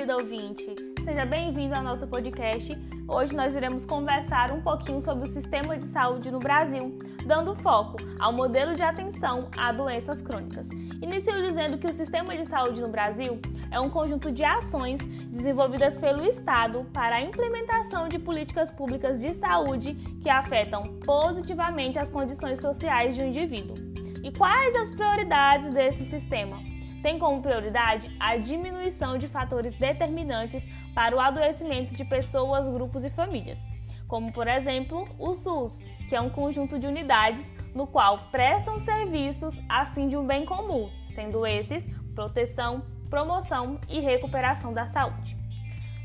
querido ouvinte! Seja bem-vindo ao nosso podcast. Hoje nós iremos conversar um pouquinho sobre o sistema de saúde no Brasil, dando foco ao modelo de atenção a doenças crônicas. Inicio dizendo que o sistema de saúde no Brasil é um conjunto de ações desenvolvidas pelo Estado para a implementação de políticas públicas de saúde que afetam positivamente as condições sociais de um indivíduo. E quais as prioridades desse sistema? Tem como prioridade a diminuição de fatores determinantes para o adoecimento de pessoas, grupos e famílias, como por exemplo o SUS, que é um conjunto de unidades no qual prestam serviços a fim de um bem comum, sendo esses proteção, promoção e recuperação da saúde.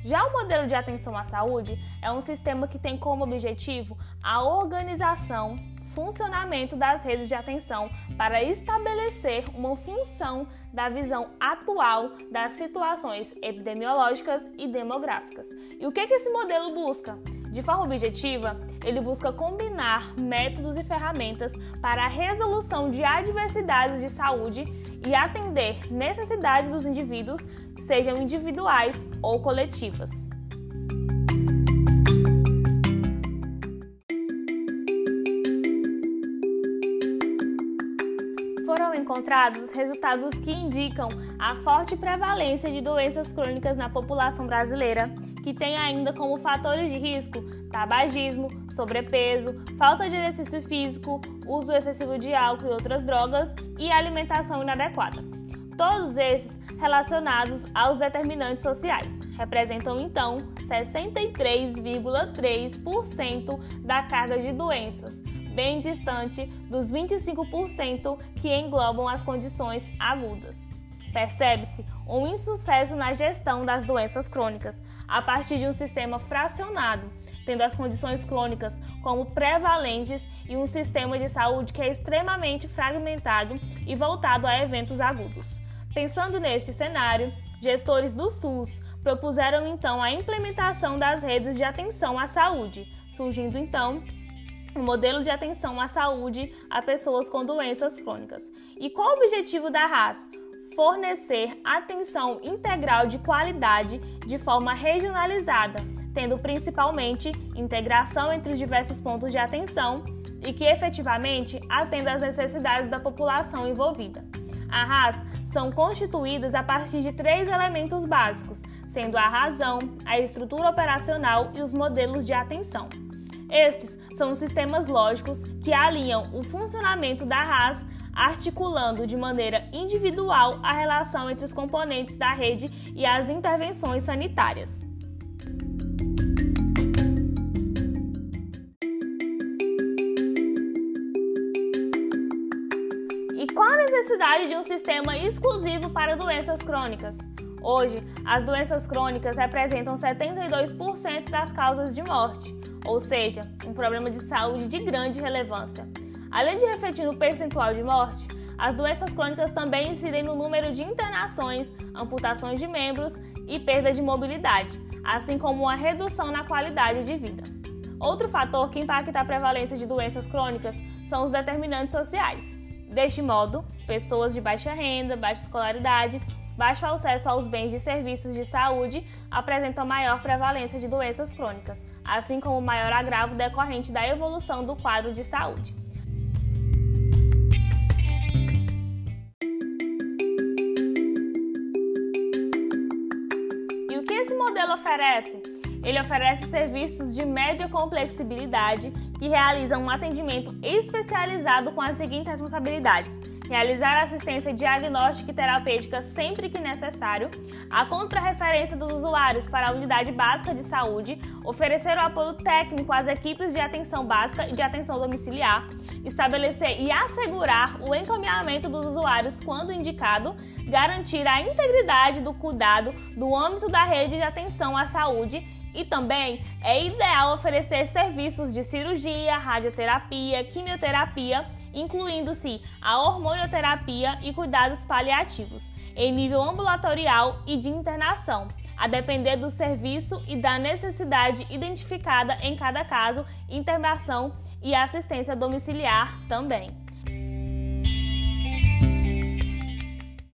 Já o modelo de atenção à saúde é um sistema que tem como objetivo a organização, funcionamento das redes de atenção para estabelecer uma função da visão atual das situações epidemiológicas e demográficas. E o que, que esse modelo busca? De forma objetiva, ele busca combinar métodos e ferramentas para a resolução de adversidades de saúde e atender necessidades dos indivíduos, sejam individuais ou coletivas. Encontrados resultados que indicam a forte prevalência de doenças crônicas na população brasileira, que tem ainda como fatores de risco tabagismo, sobrepeso, falta de exercício físico, uso excessivo de álcool e outras drogas e alimentação inadequada. Todos esses relacionados aos determinantes sociais representam então 63,3% da carga de doenças bem distante dos 25% que englobam as condições agudas. Percebe-se um insucesso na gestão das doenças crônicas a partir de um sistema fracionado, tendo as condições crônicas como prevalentes e um sistema de saúde que é extremamente fragmentado e voltado a eventos agudos. Pensando neste cenário, gestores do SUS propuseram então a implementação das redes de atenção à saúde, surgindo então um modelo de atenção à saúde a pessoas com doenças crônicas. E qual o objetivo da RAS? Fornecer atenção integral de qualidade de forma regionalizada, tendo principalmente integração entre os diversos pontos de atenção e que efetivamente atenda às necessidades da população envolvida. A RAS são constituídas a partir de três elementos básicos, sendo a razão, a estrutura operacional e os modelos de atenção. Estes são sistemas lógicos que alinham o funcionamento da RAS, articulando de maneira individual a relação entre os componentes da rede e as intervenções sanitárias. E qual a necessidade de um sistema exclusivo para doenças crônicas? Hoje, as doenças crônicas representam 72% das causas de morte ou seja, um problema de saúde de grande relevância. Além de refletir no percentual de morte, as doenças crônicas também incidem no número de internações, amputações de membros e perda de mobilidade, assim como uma redução na qualidade de vida. Outro fator que impacta a prevalência de doenças crônicas são os determinantes sociais. Deste modo, pessoas de baixa renda, baixa escolaridade, baixo acesso aos bens e serviços de saúde apresentam maior prevalência de doenças crônicas, assim como maior agravo decorrente da evolução do quadro de saúde. E o que esse modelo oferece? Ele oferece serviços de média complexibilidade que realizam um atendimento especializado com as seguintes responsabilidades: realizar assistência diagnóstica e terapêutica sempre que necessário, a contrarreferência dos usuários para a unidade básica de saúde, oferecer o apoio técnico às equipes de atenção básica e de atenção domiciliar, estabelecer e assegurar o encaminhamento dos usuários quando indicado, garantir a integridade do cuidado do âmbito da rede de atenção à saúde e também é ideal oferecer serviços de cirurgia, radioterapia, quimioterapia, incluindo-se a hormonioterapia e cuidados paliativos, em nível ambulatorial e de internação, a depender do serviço e da necessidade identificada em cada caso, internação e assistência domiciliar também.